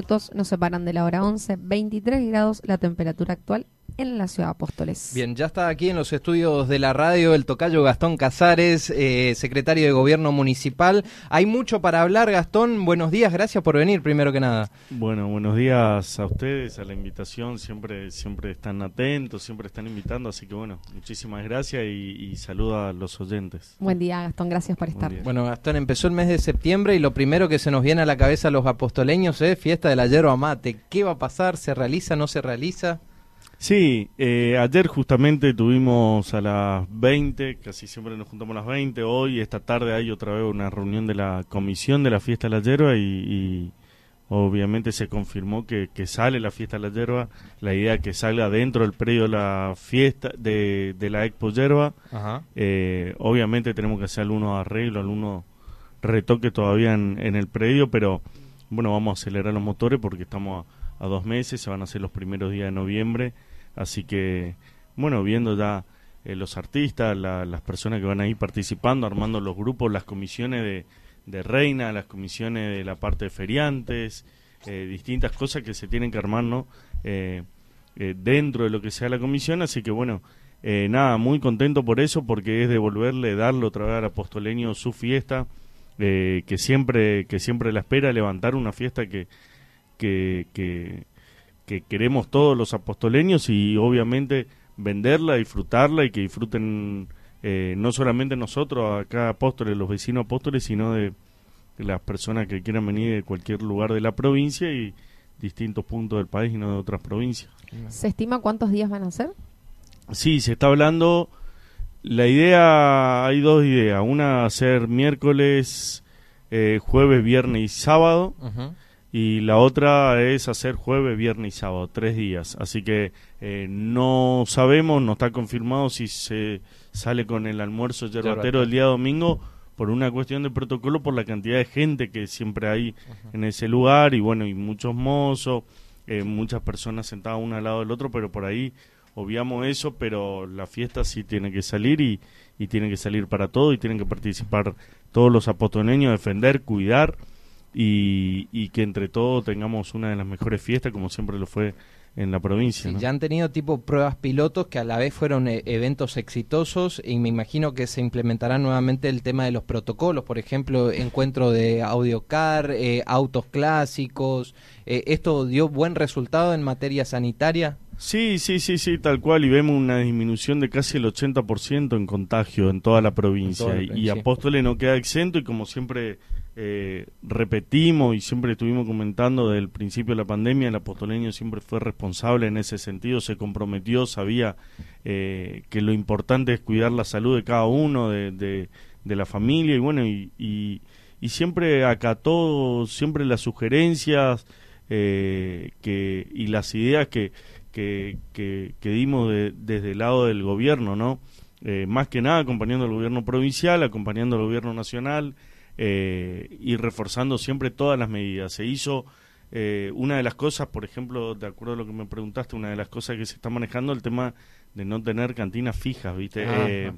38 minutos nos separan de la hora 11, 23 grados la temperatura actual en la ciudad de Apóstoles. Bien, ya está aquí en los estudios de la radio el tocayo Gastón Casares, eh, secretario de Gobierno Municipal. Hay mucho para hablar, Gastón. Buenos días, gracias por venir, primero que nada. Bueno, buenos días a ustedes, a la invitación. Siempre, siempre están atentos, siempre están invitando, así que bueno, muchísimas gracias y, y a los oyentes. Buen día, Gastón, gracias por estar. Bueno, Gastón, empezó el mes de septiembre y lo primero que se nos viene a la cabeza a los apostoleños es fiesta de la yerba mate. ¿Qué va a pasar? ¿Se realiza? ¿No se realiza? Sí, eh, ayer justamente tuvimos a las 20, casi siempre nos juntamos a las 20, hoy, esta tarde hay otra vez una reunión de la comisión de la fiesta de la yerba y, obviamente se confirmó que, sale la fiesta de la yerba, la idea que salga dentro del predio de la fiesta de, la Expo Yerba, eh, obviamente tenemos que hacer algunos arreglos, algunos retoques todavía en, el predio, pero bueno, vamos a acelerar los motores porque estamos a dos meses, se van a hacer los primeros días de noviembre Así que, bueno, viendo ya eh, los artistas, las personas que van a ir participando, armando los grupos, las comisiones de, reina, las comisiones de la parte de feriantes, eh, distintas cosas que se tienen que armar, ¿no? Eh, dentro de lo que sea la comisión, así que bueno, nada, muy contento por eso, porque es devolverle, darle otra vez al apostoleño su fiesta, que siempre, que siempre la espera, levantar una fiesta que, que, que que queremos todos los apostoleños y obviamente venderla, disfrutarla y que disfruten eh, no solamente nosotros, acá apóstoles, los vecinos apóstoles, sino de, las personas que quieran venir de cualquier lugar de la provincia y distintos puntos del país y no de otras provincias. ¿Se estima cuántos días van a ser? Sí, se está hablando. La idea, hay dos ideas. Una, hacer miércoles, eh, jueves, viernes y sábado y la otra es hacer jueves, viernes y sábado, tres días. Así que eh, no sabemos, no está confirmado si se sale con el almuerzo yerbatero el día domingo por una cuestión de protocolo, por la cantidad de gente que siempre hay en ese lugar y bueno, y muchos mozos, eh, muchas personas sentadas una al lado del otro, pero por ahí obviamos eso, pero la fiesta sí tiene que salir y, y tiene que salir para todo y tienen que participar todos los apostoneños, defender, cuidar y, que entre todos tengamos una de las mejores fiestas como siempre lo fue en la provincia. Ya han tenido tipo pruebas pilotos que a la vez fueron eh, eventos exitosos y me imagino que se implementará nuevamente el tema de los protocolos, por ejemplo, encuentro de audiocar, eh, autos clásicos. Eh, ¿Esto dio buen resultado en materia sanitaria? Sí, sí, sí, sí, tal cual, y vemos una disminución de casi el 80% en contagio en toda la provincia, y Apóstoles no queda exento y como siempre eh, repetimos y siempre estuvimos comentando desde el principio de la pandemia, el apostoleño siempre fue responsable en ese sentido, se comprometió, sabía eh, que lo importante es cuidar la salud de cada uno, de, de, la familia y bueno, y, siempre acató siempre las sugerencias eh, que, y las ideas que, que, que, dimos desde el lado del gobierno, ¿no? más que nada acompañando al gobierno provincial, acompañando al gobierno nacional, eh, y reforzando siempre todas las medidas. Se hizo eh, una de las cosas, por ejemplo, de acuerdo a lo que me preguntaste, una de las cosas que se está manejando el tema de no tener cantinas fijas, ¿viste? Eh,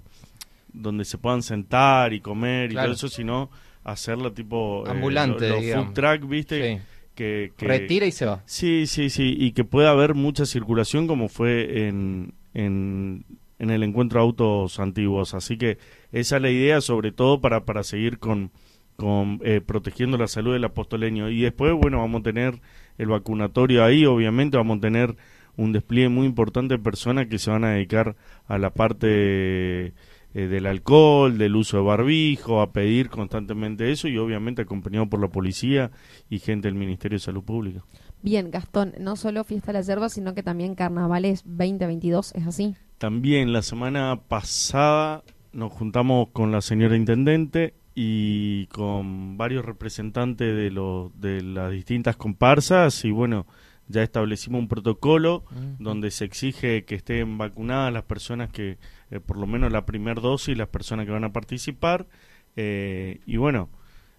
donde se puedan sentar y comer y todo eso, sino hacerlo tipo ambulante, los food truck, ¿viste? Que, retira y se va. Sí, sí, sí, y que pueda haber mucha circulación como fue en, en, en el encuentro autos antiguos. Así que esa es la idea, sobre todo para, para seguir con, con eh, protegiendo la salud del apostoleño. Y después, bueno, vamos a tener el vacunatorio ahí, obviamente, vamos a tener un despliegue muy importante de personas que se van a dedicar a la parte eh, del alcohol, del uso de barbijo, a pedir constantemente eso y obviamente acompañado por la policía y gente del Ministerio de Salud Pública. Bien, Gastón, no solo Fiesta de la Yerba, sino que también Carnavales 2022, ¿es así? También la semana pasada nos juntamos con la señora Intendente y con varios representantes de, los de las distintas comparsas y bueno, ya establecimos un protocolo donde se exige que estén vacunadas las personas que, eh, por lo menos la primera dosis, las personas que van a participar eh, y bueno,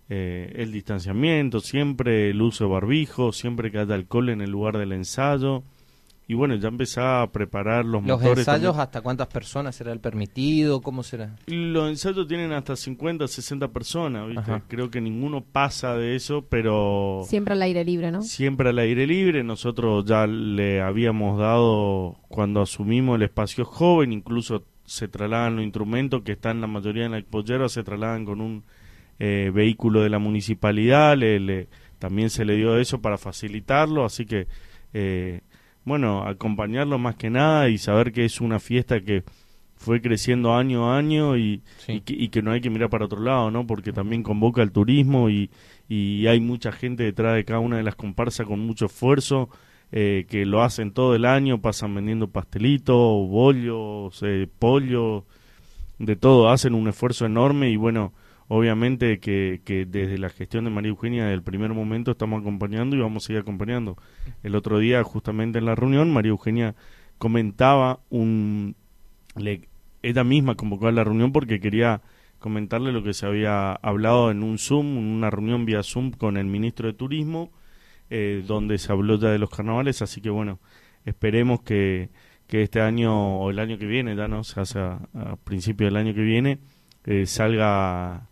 eh, el distanciamiento, siempre el uso de barbijo, siempre que haya alcohol en el lugar del ensayo y bueno, ya empezaba a preparar los, ¿Los motores. ensayos también. hasta cuántas personas será el permitido? ¿Cómo será? Los ensayos tienen hasta 50, 60 personas, ¿viste? Ajá. Creo que ninguno pasa de eso, pero Siempre al aire libre, ¿no? siempre al aire libre. Nosotros ya le habíamos dado, cuando asumimos el espacio joven, incluso se trasladan los instrumentos que están la mayoría en la expollera, se trasladan con un eh, vehículo de la municipalidad, le- le- también se le dio eso para facilitarlo, así que, eh, bueno, acompañarlo más que nada y saber que es una fiesta que fue creciendo año a año y, Sí. y, que, y que no hay que mirar para otro lado, ¿no? Porque también convoca el turismo y, y hay mucha gente detrás de cada una de las comparsas con mucho esfuerzo, eh, que lo hacen todo el año, pasan vendiendo pastelitos, bollos, eh, pollo, de todo, hacen un esfuerzo enorme y bueno, obviamente que, que desde la gestión de María Eugenia desde el primer momento estamos acompañando y vamos a seguir acompañando. El otro día, justamente en la reunión, María Eugenia comentaba un... Le, ella misma convocó a la reunión porque quería comentarle lo que se había hablado en un Zoom, una reunión vía Zoom con el ministro de Turismo, eh, donde se habló ya de los carnavales, así que bueno, esperemos que, que este año o el año que viene, ya no se hace a, principio del año que viene, eh, salga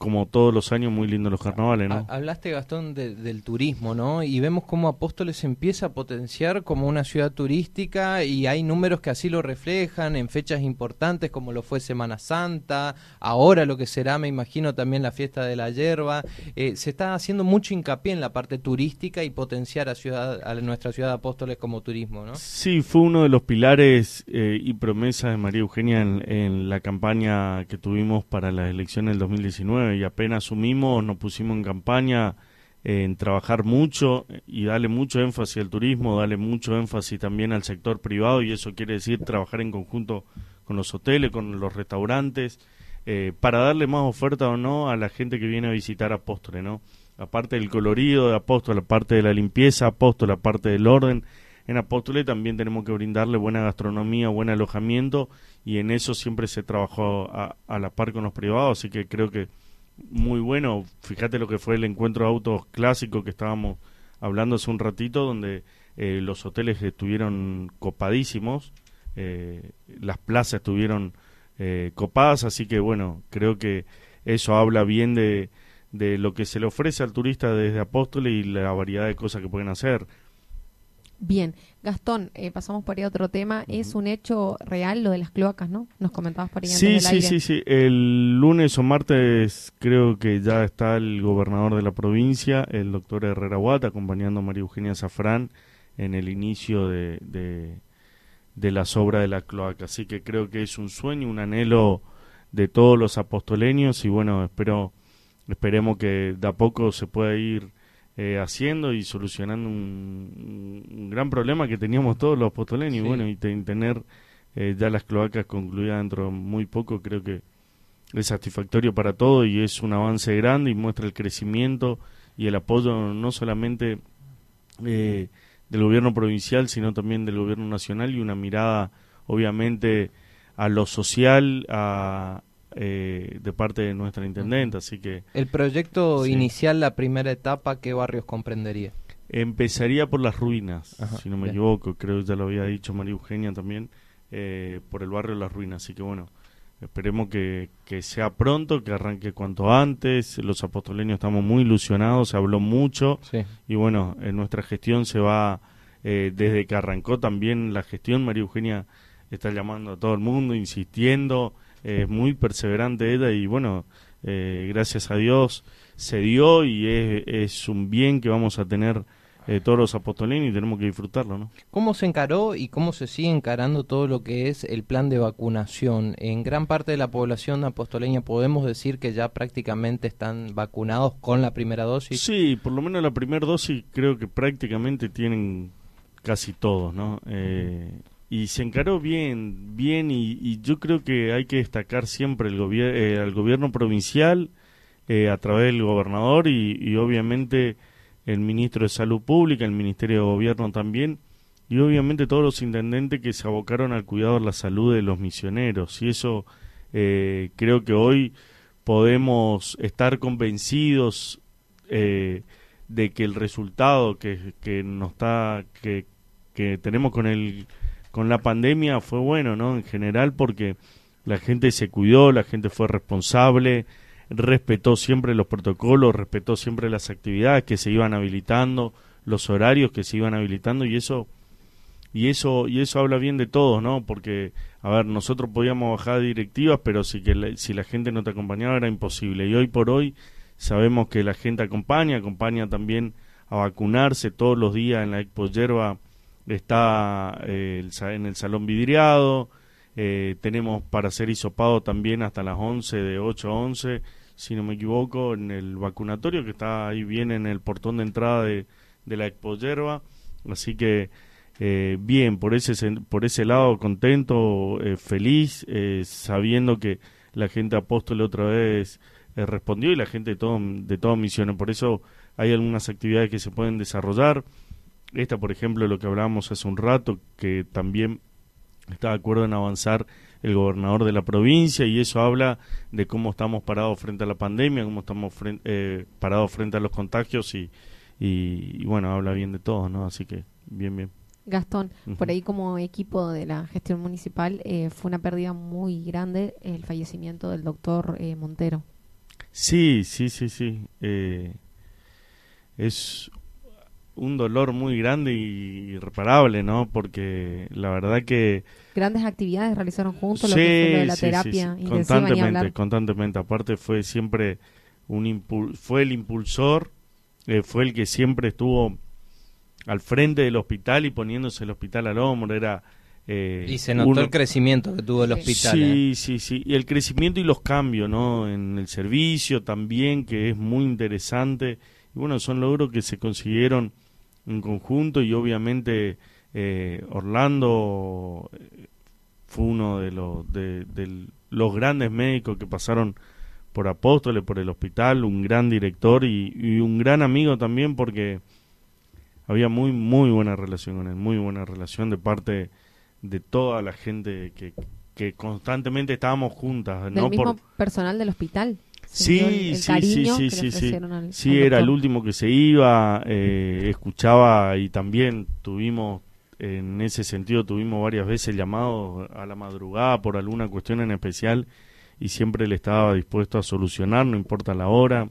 como todos los años muy lindos los carnavales, ¿no? Ha- Hablaste, Gastón, de- del turismo, ¿no? Y vemos cómo Apóstoles empieza a potenciar como una ciudad turística y hay números que así lo reflejan en fechas importantes como lo fue Semana Santa, ahora lo que será, me imagino, también la fiesta de la hierba. Eh, se está haciendo mucho hincapié en la parte turística y potenciar a, ciudad, a nuestra ciudad de Apóstoles como turismo, ¿no? Sí, fue uno de los pilares eh, y promesas de María Eugenia en, en la campaña que tuvimos para las elecciones del 2019 y apenas asumimos nos pusimos en campaña eh, en trabajar mucho y darle mucho énfasis al turismo, darle mucho énfasis también al sector privado y eso quiere decir trabajar en conjunto con los hoteles, con los restaurantes, eh, para darle más oferta o no a la gente que viene a visitar Apóstoles, ¿no? Aparte del colorido de Apóstoles, aparte de la limpieza Apóstoles, aparte del orden, en Apóstoles también tenemos que brindarle buena gastronomía, buen alojamiento y en eso siempre se trabajó a, a la par con los privados, así que creo que muy bueno. Fíjate lo que fue el encuentro de autos clásico que estábamos hablando hace un ratito, donde eh, los hoteles estuvieron copadísimos, eh, las plazas estuvieron eh, copadas, así que bueno, creo que eso habla bien de, de lo que se le ofrece al turista desde Apóstoles y la variedad de cosas que pueden hacer. Bien, Gastón, eh, pasamos por ahí a otro tema. Es un hecho real lo de las cloacas, ¿no? Nos comentabas por ahí antes Sí, del sí, aire. sí, sí. El lunes o martes creo que ya está el gobernador de la provincia, el doctor Herrera Huata, acompañando a María Eugenia Zafrán en el inicio de, de, de las obras de la cloaca. Así que creo que es un sueño, un anhelo de todos los apostoleños y bueno, espero, esperemos que de a poco se pueda ir eh, haciendo y solucionando un, un gran problema que teníamos todos los apostoleños y bueno, y te- tener eh, ya las cloacas concluidas dentro de muy poco, creo que es satisfactorio para todo y es un avance grande y muestra el crecimiento y el apoyo no solamente eh, del gobierno provincial, sino también del gobierno nacional y una mirada, obviamente, a lo social a, eh, de parte de nuestra intendente. Así que El proyecto Sí. inicial, la primera etapa, ¿qué barrios comprendería? empezaría por las ruinas, Ajá, si no me bien. equivoco, creo que ya lo había dicho María Eugenia también, eh, por el barrio de las ruinas. Así que bueno, esperemos que, que sea pronto, que arranque cuanto antes. Los apostoleños estamos muy ilusionados, se habló mucho. Sí. y bueno, en nuestra gestión se va, eh, desde que arrancó también la gestión, María Eugenia está llamando a todo el mundo, insistiendo, eh, es muy perseverante ella y bueno, eh, gracias a Dios se dio y es, es un bien que vamos a tener eh, todos los apostoleños y tenemos que disfrutarlo, ¿no? ¿Cómo se encaró y cómo se sigue encarando todo lo que es el plan de vacunación? En gran parte de la población apostoleña podemos decir que ya prácticamente están vacunados con la primera dosis. Sí, por lo menos la primera dosis creo que prácticamente tienen casi todos, ¿no? Eh, y se encaró bien, bien, y, y yo creo que hay que destacar siempre el gobier eh, al gobierno provincial eh, a través del gobernador y, obviamente el ministro de Salud Pública, el Ministerio de Gobierno también, y obviamente todos los intendentes que se abocaron al cuidado de la salud de los misioneros. Y eso eh, creo que hoy podemos estar convencidos eh, de que el resultado que, que nos está que que tenemos con el con la pandemia fue bueno, ¿no? En general porque la gente se cuidó, la gente fue responsable, respetó siempre los protocolos, respetó siempre las actividades que se iban habilitando, los horarios que se iban habilitando y eso y eso y eso habla bien de todos, ¿no? Porque a ver, nosotros podíamos bajar directivas, pero si que la, si la gente no te acompañaba era imposible y hoy por hoy sabemos que la gente acompaña, acompaña también a vacunarse todos los días en la Expo Yerba está eh, en el salón vidriado, eh, tenemos para hacer hisopado también hasta las 11, de 8 a 11, si no me equivoco, en el vacunatorio que está ahí bien en el portón de entrada de, de la Expo Yerba. Así que eh, bien, por ese, por ese lado contento, feliz, sabiendo que la gente apóstol otra vez respondió y la gente de, todo, de todas misiones. Por eso hay algunas actividades que se pueden desarrollar. Esta, por ejemplo, lo que hablábamos hace un rato, que también está de acuerdo en avanzar el gobernador de la provincia y eso habla de cómo estamos parados frente a la pandemia, cómo estamos eh, parados frente a los contagios y, y, bueno, habla bien de todo, ¿no? Así que bien, bien. Gastón, por ahí como equipo de la gestión municipal eh, fue una pérdida muy grande el fallecimiento del doctor eh, Montero. Sí, sí, sí, sí. es un dolor muy grande y irreparable, ¿no? Porque la verdad que... Grandes actividades realizaron juntos, lo que fue la terapia constantemente, constantemente. Aparte fue siempre un fue el impulsor, eh, fue el que siempre estuvo al frente del hospital y poniéndose el hospital al hombro, era... Eh, y se notó el crecimiento que tuvo el hospital. Sí, ¿eh? sí, sí. Y el crecimiento y los cambios, ¿no? En el servicio también, que es muy interesante. Y bueno, son logros que se consiguieron en conjunto y obviamente eh, Orlando eh, fue uno de los, de, los grandes médicos que pasaron por Apóstoles, por el hospital, un gran director y, un gran amigo también porque había muy, muy buena relación con él, muy buena relación de parte de toda la gente que, que constantemente estábamos juntas. ¿Del mismo por... personal del hospital? Sí, sí, sí, sí, sí, sí. sí, era el último que se iba, eh, escuchaba y también tuvimos, en ese sentido, tuvimos varias veces llamado a la madrugada por alguna cuestión en especial y siempre le estaba dispuesto a solucionar, no importa la hora.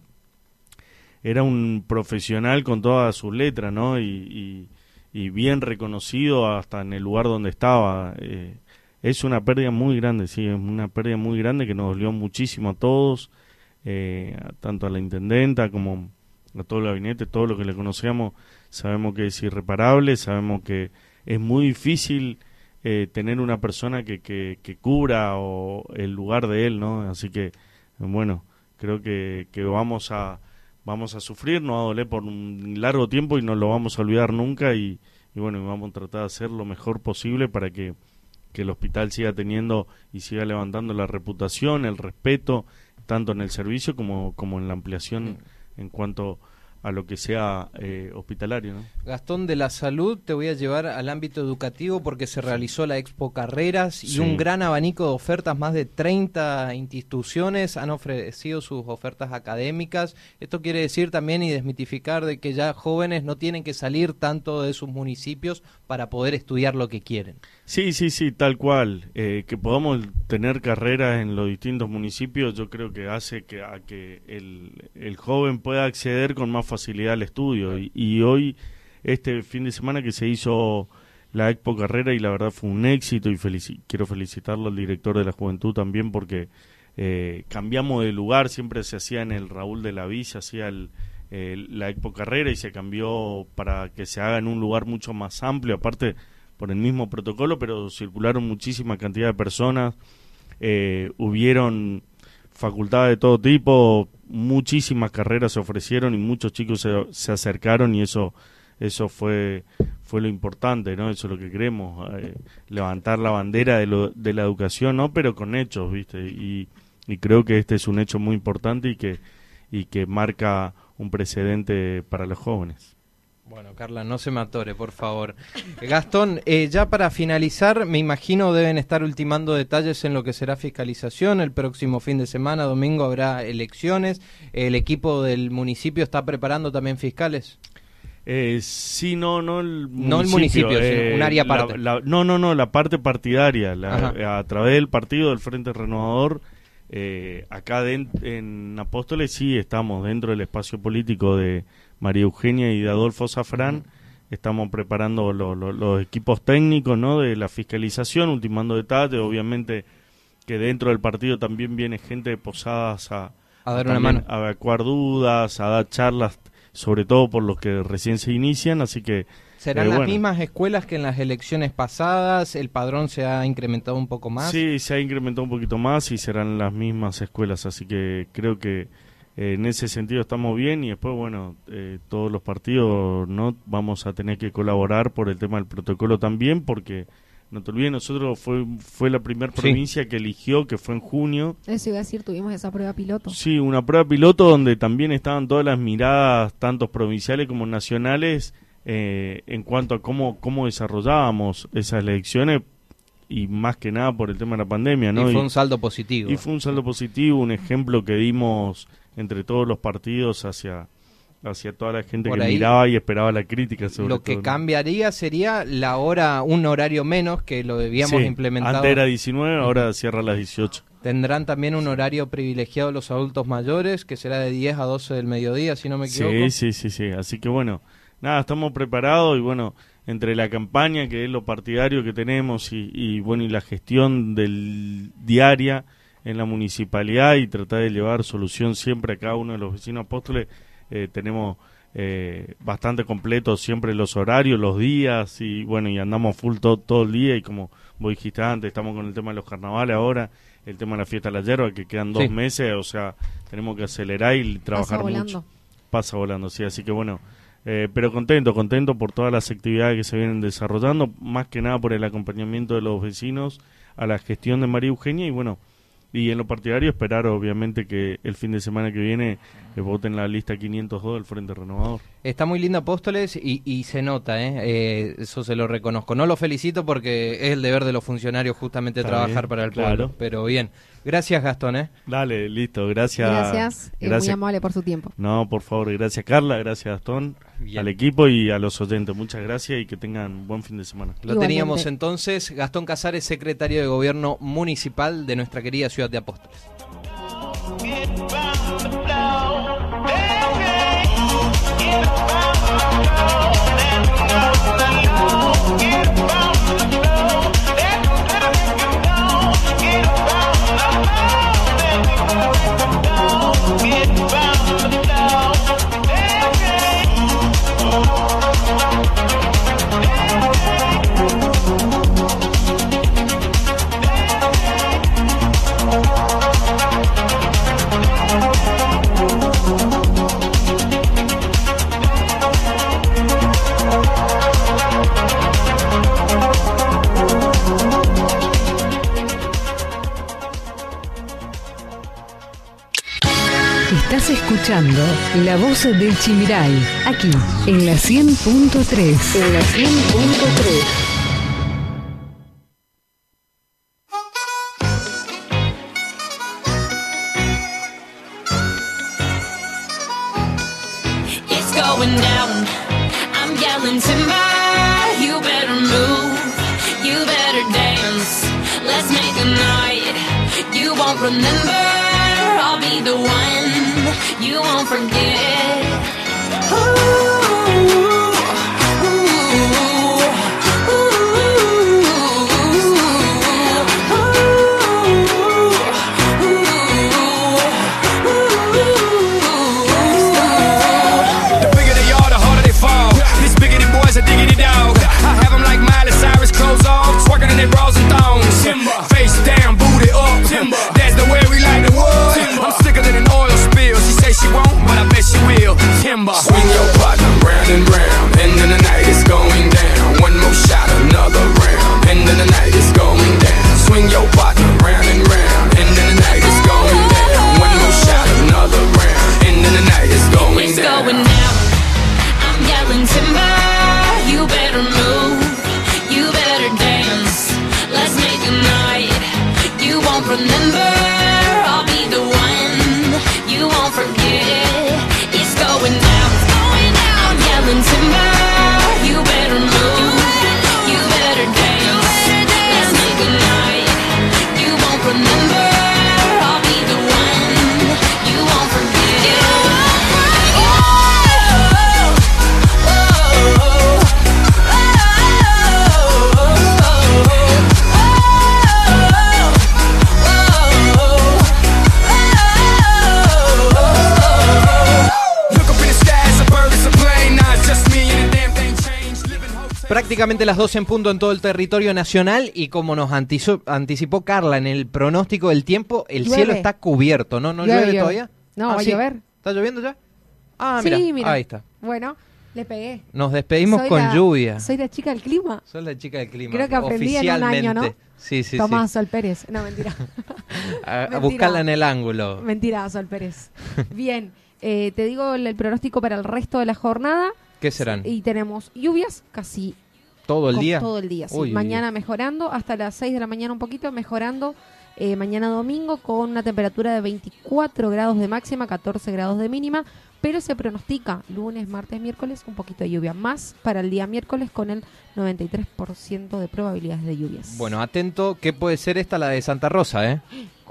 Era un profesional con todas sus letras, ¿no? Y, y, bien reconocido hasta en el lugar donde estaba. Eh, es una pérdida muy grande, sí, es una pérdida muy grande que nos dolió muchísimo a todos eh, tanto a la intendenta como a todo el gabinete, todo lo que le conocemos, sabemos que es irreparable, sabemos que es muy difícil eh, tener una persona que, que, cubra o el lugar de él, ¿no? Así que, bueno, creo que, que vamos a vamos a sufrir, no va a doler por un largo tiempo y no lo vamos a olvidar nunca y, y bueno, vamos a tratar de hacer lo mejor posible para que, que el hospital siga teniendo y siga levantando la reputación, el respeto, tanto en el servicio como, como en la ampliación en cuanto a lo que sea eh, hospitalario. ¿no? Gastón, de la salud te voy a llevar al ámbito educativo porque se realizó la Expo Carreras y un gran abanico de ofertas, más de 30 instituciones han ofrecido sus ofertas académicas. Esto quiere decir también y desmitificar de que ya jóvenes no tienen que salir tanto de sus municipios para poder estudiar lo que quieren. Sí, sí, sí, tal cual. Eh, que podamos tener carreras en los distintos municipios, yo creo que hace que, a que el, el joven pueda acceder con más facilidad al estudio. Y, hoy, este fin de semana que se hizo la Expo Carrera y la verdad fue un éxito y quiero felicitarlo al director de la juventud también porque eh, cambiamos de lugar, siempre se hacía en el Raúl de la Villa, hacía la Expo Carrera y se cambió para que se haga en un lugar mucho más amplio, aparte por el mismo protocolo, pero circularon muchísima cantidad de personas, eh, hubieron facultades de todo tipo, muchísimas carreras se ofrecieron y muchos chicos se, se acercaron y eso eso fue fue lo importante no eso es lo que queremos eh, levantar la bandera de, lo, de la educación no pero con hechos viste y, y creo que este es un hecho muy importante y que y que marca un precedente para los jóvenes bueno, Carla, no se me atore, por favor. Gastón, eh, ya para finalizar, me imagino deben estar ultimando detalles en lo que será fiscalización. El próximo fin de semana, domingo, habrá elecciones. ¿El equipo del municipio está preparando también fiscales? Eh, sí, no, no el municipio. No el municipio, sino un área aparte. la- no, no, no, la parte partidaria. la- a través del partido del Frente Renovador, eh, acá en Apóstoles sí estamos dentro del espacio político de María Eugenia y de Adolfo Zafrán. Estamos preparando lo- lo- los equipos técnicos ¿no? de la fiscalización, ultimando detalles. Obviamente que dentro del partido también viene gente de Posadas a, A dar una mano. a evacuar dudas, a dar charlas, sobre todo por los que recién se inician. Así que ¿Serán Eh, las bueno. mismas escuelas que en las elecciones pasadas? ¿El padrón se ha incrementado un poco más? Sí, se ha incrementado un poquito más y serán las mismas escuelas, así que creo que eh, en ese sentido estamos bien y después, bueno, eh, todos los partidos no vamos a tener que colaborar por el tema del protocolo también, porque no te olvides, nosotros fue, fue la primera Sí. provincia que eligió, que fue en junio, Eso iba a decir, tuvimos esa prueba piloto. Sí, una prueba piloto donde también estaban todas las miradas, tanto provinciales como nacionales, eh, en cuanto a cómo, cómo desarrollábamos esas elecciones y más que nada por el tema de la pandemia, ¿no? Y fue un saldo positivo. y fue un saldo positivo, un ejemplo que dimos entre todos los partidos hacia, hacia toda la gente Por que ahí, miraba y esperaba la crítica. Sobre Lo que todo, ¿no? cambiaría sería la hora, un horario menos que lo habíamos Sí, implementado. Antes era 19, ahora cierra a las 18. Tendrán también un horario privilegiado los adultos mayores, que será de 10 a 12 del mediodía, si no me equivoco. Sí, sí, sí, sí. Así que bueno, nada, estamos preparados y bueno, entre la campaña, que es lo partidario que tenemos, y, y, bueno, y la gestión del diaria en la municipalidad y tratar de llevar solución siempre a cada uno de los vecinos apóstoles, eh, tenemos eh, bastante completos siempre los horarios, los días y bueno, y andamos full todo, todo el día y como vos dijiste antes, estamos con el tema de los carnavales ahora, el tema de la fiesta de la hierba, que quedan dos Sí. meses, o sea, tenemos que acelerar y Pasa trabajar volando. mucho pasa volando, sí, así que bueno, eh, pero contento, contento por todas las actividades que se vienen desarrollando, más que nada por el acompañamiento de los vecinos a la gestión de María Eugenia y bueno, y en lo partidario esperar obviamente que el fin de semana que viene eh, voten la lista 502 del Frente Renovador. Está muy lindo Apóstoles y, y se nota, ¿eh? Eh, eso se lo reconozco. No lo felicito porque es el deber de los funcionarios justamente Está trabajar bien, para el claro. pueblo. Pero bien, gracias Gastón. ¿eh? Dale, listo, gracias. Gracias, eh, muy gracias. amable por su tiempo. No, por favor, gracias Carla, gracias Gastón, Bien. al equipo y a los oyentes. Muchas gracias y que tengan buen fin de semana. Lo Igualmente. teníamos entonces Gastón Casares, secretario de Gobierno Municipal de nuestra querida ciudad de Apóstoles. Estás La Voz del Chimiray, aquí en la 100.3. En la 100.3. It's going down. I'm yelling timber. You better move. You better dance. Let's make a night. You won't remember. I'll be the one. Thongs. Face down, booty up. Timber. That's the way we like the wood. I'm Prácticamente las 12 en punto en todo el territorio nacional y como nos anticipó Carla en el pronóstico del tiempo, el Llueve. cielo está cubierto, ¿no? ¿No Llueve, todavía? No, Ah, va a sí. llover. ¿Está lloviendo ya? Ah, Sí, mira, mira. ahí está. Bueno, le pegué. Nos despedimos Soy con la- lluvia. Soy la chica del clima. Soy la chica del clima. Creo que aprendí en un año, ¿no? Sí, sí, Tomás sí. Sol Pérez. No, mentira. A, buscarla en el ángulo. mentira, Sol Pérez. Bien, eh, te digo el, el pronóstico para el resto de la jornada. ¿Qué serán? Y tenemos lluvias casi ¿Todo el con- día? Todo el día, sí. Uy, uy, mañana mejorando, hasta las 6 de la mañana un poquito, mejorando. eh, mañana domingo con una temperatura de 24 grados de máxima, 14 grados de mínima, pero se pronostica lunes, martes, miércoles un poquito de lluvia, más para el día miércoles con el 93% de probabilidades de lluvias. Bueno, atento, que puede ser esta la de Santa Rosa, ¿eh?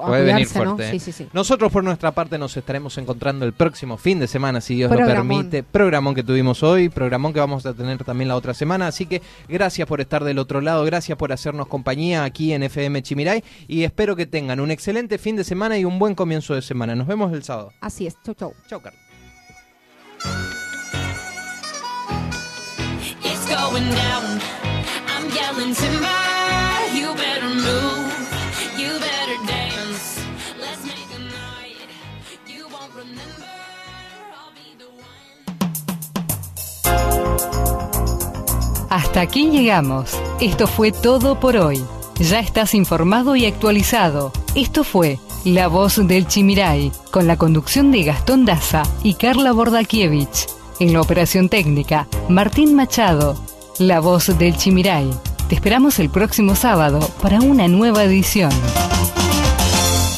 Puede venir cuidarse, ¿no? fuerte. ¿eh? Sí, sí, sí. Nosotros por nuestra parte nos estaremos encontrando el próximo fin de semana, si Dios lo permite. Programón que tuvimos hoy, programón que vamos a tener también la otra semana. Así que gracias por estar del otro lado, gracias por hacernos compañía aquí en FM Chimiray y espero que tengan un excelente fin de semana y un buen comienzo de semana. Nos vemos el sábado. Así es, chau, chau. Chau, Carlos. Hasta aquí llegamos. Esto fue todo por hoy. Ya estás informado y actualizado. Esto fue La Voz del Chimiray, con la conducción de Gastón Daza y Carla Bordakiewicz. En la operación técnica, Martín Machado. La Voz del Chimiray. Te esperamos el próximo sábado para una nueva edición.